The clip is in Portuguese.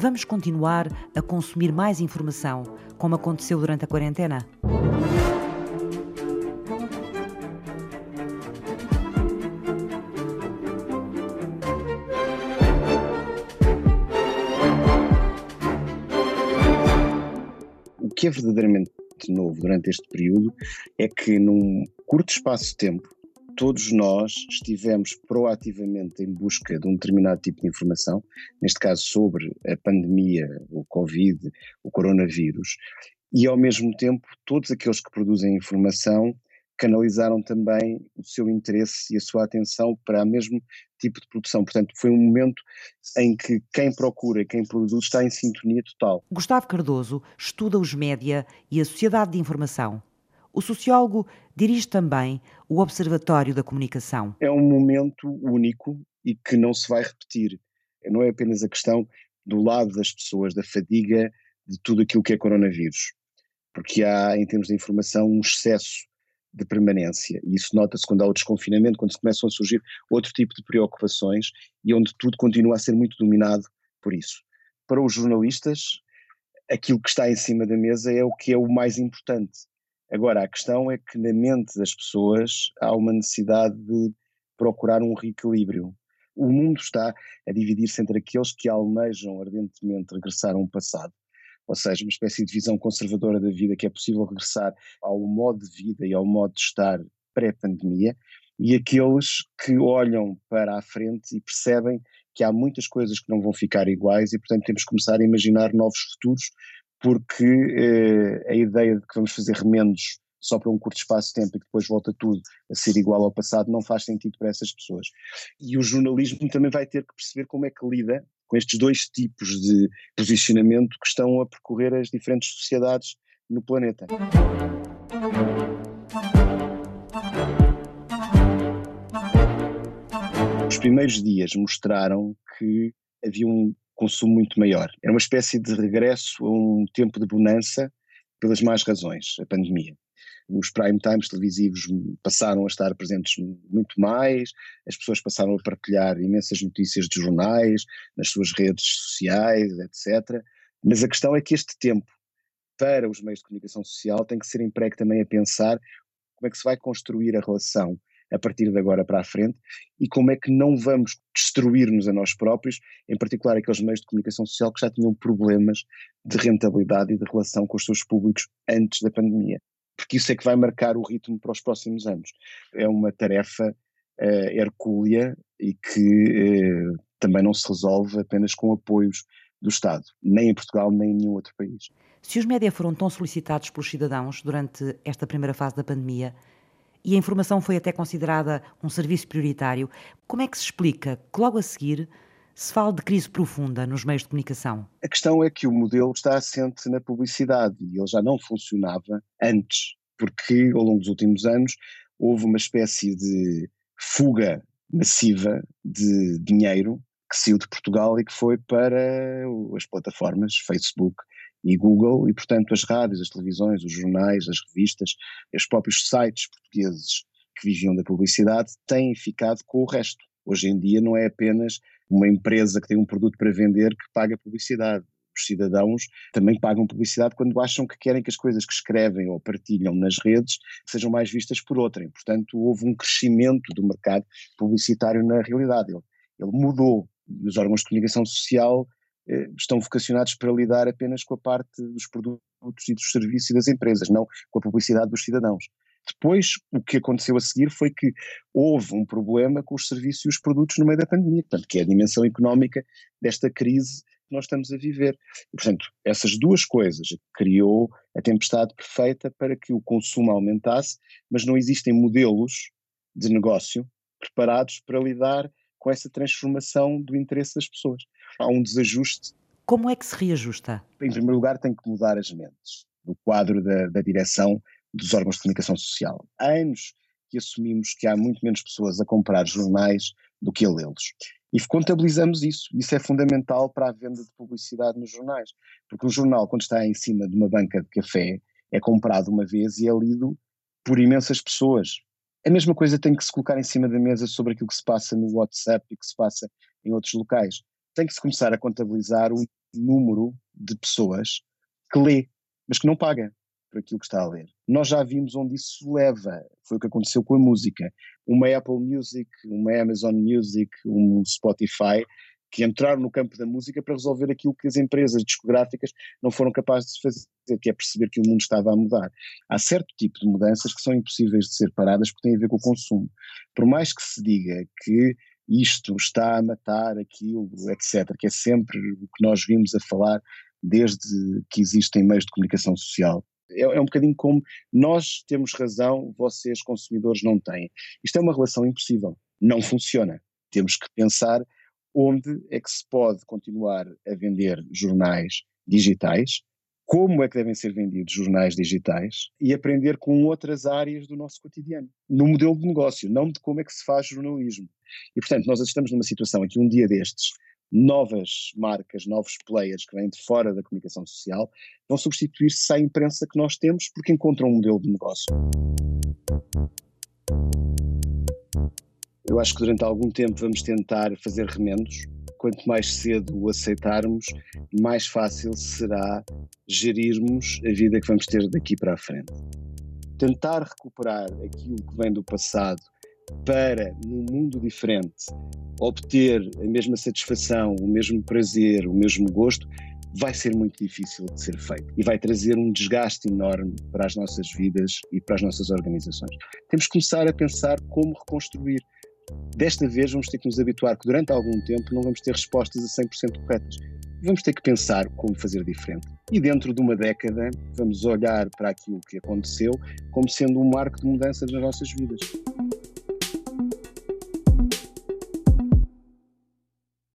Vamos continuar a consumir mais informação, como aconteceu durante a quarentena? O que é verdadeiramente novo durante este período é que, num curto espaço de tempo, todos nós estivemos proativamente em busca de um determinado tipo de informação, neste caso sobre a pandemia, o Covid, o coronavírus, e ao mesmo tempo todos aqueles que produzem informação canalizaram também o seu interesse e a sua atenção para o mesmo tipo de produção. Portanto, foi um momento em que quem procura, quem produz, está em sintonia total. Gustavo Cardoso estuda os média e a sociedade de informação. O sociólogo dirige também o Observatório da Comunicação. É um momento único e que não se vai repetir. Não é apenas a questão do lado das pessoas, da fadiga de tudo aquilo que é coronavírus, porque há, em termos de informação, um excesso de permanência. E isso nota-se quando há o desconfinamento, quando começam a surgir outro tipo de preocupações e onde tudo continua a ser muito dominado por isso. Para os jornalistas, aquilo que está em cima da mesa é o que é o mais importante. Agora, a questão é que na mente das pessoas há uma necessidade de procurar um reequilíbrio. O mundo está a dividir-se entre aqueles que almejam ardentemente regressar a um passado, ou seja, uma espécie de visão conservadora da vida, que é possível regressar ao modo de vida e ao modo de estar pré-pandemia, e aqueles que olham para a frente e percebem que há muitas coisas que não vão ficar iguais e, portanto, temos que começar a imaginar novos futuros porque eh, a ideia de que vamos fazer remendos só para um curto espaço de tempo e que depois volta tudo a ser igual ao passado não faz sentido para essas pessoas. E o jornalismo também vai ter que perceber como é que lida com estes dois tipos de posicionamento que estão a percorrer as diferentes sociedades no planeta. Os primeiros dias mostraram que havia um consumo muito maior. Era uma espécie de regresso a um tempo de bonança pelas más razões, a pandemia. Os prime times televisivos passaram a estar presentes muito mais, as pessoas passaram a partilhar imensas notícias de jornais, nas suas redes sociais, etc. Mas a questão é que este tempo para os meios de comunicação social tem que ser emprego também a pensar como é que se vai construir a relação a partir de agora para a frente e como é que não vamos destruir-nos a nós próprios, em particular aqueles meios de comunicação social que já tinham problemas de rentabilidade e de relação com os seus públicos antes da pandemia. Porque isso é que vai marcar o ritmo para os próximos anos. É uma tarefa uh, hercúlea e que uh, também não se resolve apenas com apoios do Estado, nem em Portugal, nem em nenhum outro país. Se os média foram tão solicitados pelos cidadãos durante esta primeira fase da pandemia, e a informação foi até considerada um serviço prioritário, como é que se explica que logo a seguir se fala de crise profunda nos meios de comunicação? A questão é que o modelo está assente na publicidade e ele já não funcionava antes, porque ao longo dos últimos anos houve uma espécie de fuga massiva de dinheiro que saiu de Portugal e que foi para as plataformas Facebook, e Google, e portanto as rádios, as televisões, os jornais, as revistas, os próprios sites portugueses que viviam da publicidade têm ficado com o resto. Hoje em dia não é apenas uma empresa que tem um produto para vender que paga publicidade. Os cidadãos também pagam publicidade quando acham que querem que as coisas que escrevem ou partilham nas redes sejam mais vistas por outrem. Portanto, houve um crescimento do mercado publicitário na realidade. Ele, ele mudou. Os órgãos de comunicação social estão vocacionados para lidar apenas com a parte dos produtos e dos serviços e das empresas, não com a publicidade dos cidadãos. Depois, o que aconteceu a seguir foi que houve um problema com os serviços e os produtos no meio da pandemia, portanto, que é a dimensão económica desta crise que nós estamos a viver. E, portanto, essas duas coisas criou a tempestade perfeita para que o consumo aumentasse, mas não existem modelos de negócio preparados para lidar com essa transformação do interesse das pessoas há um desajuste. Como é que se reajusta? Em primeiro lugar, tem que mudar as mentes do quadro da, da direção dos órgãos de comunicação social. Há anos que assumimos que há muito menos pessoas a comprar jornais do que a lê-los. E contabilizamos isso. Isso é fundamental para a venda de publicidade nos jornais. Porque um jornal, quando está em cima de uma banca de café, é comprado uma vez e é lido por imensas pessoas. A mesma coisa tem que se colocar em cima da mesa sobre aquilo que se passa no WhatsApp e que se passa em outros locais tem que se começar a contabilizar o número de pessoas que lê, mas que não paga por aquilo que está a ler. Nós já vimos onde isso leva. Foi o que aconteceu com a música. Uma Apple Music, uma Amazon Music, um Spotify, que entraram no campo da música para resolver aquilo que as empresas discográficas não foram capazes de fazer, que é perceber que o mundo estava a mudar. Há certo tipo de mudanças que são impossíveis de ser paradas porque têm a ver com o consumo. Por mais que se diga que isto está a matar aquilo, etc., que é sempre o que nós vimos a falar desde que existem meios de comunicação social. É, é um bocadinho como nós temos razão, vocês consumidores não têm. Isto é uma relação impossível, não funciona. Temos que pensar onde é que se pode continuar a vender jornais digitais, como é que devem ser vendidos jornais digitais e aprender com outras áreas do nosso cotidiano, no modelo de negócio, não de como é que se faz jornalismo. E, portanto, nós estamos numa situação aqui, um dia destes, novas marcas, novos players que vêm de fora da comunicação social vão substituir-se à imprensa que nós temos porque encontram um modelo de negócio. Eu acho que durante algum tempo vamos tentar fazer remendos. Quanto mais cedo o aceitarmos, mais fácil será gerirmos a vida que vamos ter daqui para a frente. Tentar recuperar aquilo que vem do passado para, num mundo diferente, obter a mesma satisfação, o mesmo prazer, o mesmo gosto, vai ser muito difícil de ser feito e vai trazer um desgaste enorme para as nossas vidas e para as nossas organizações. Temos que começar a pensar como reconstruir. Desta vez vamos ter que nos habituar que durante algum tempo não vamos ter respostas a 100% corretas. Vamos ter que pensar como fazer diferente. E dentro de uma década vamos olhar para aquilo que aconteceu como sendo um marco de mudança nas nossas vidas.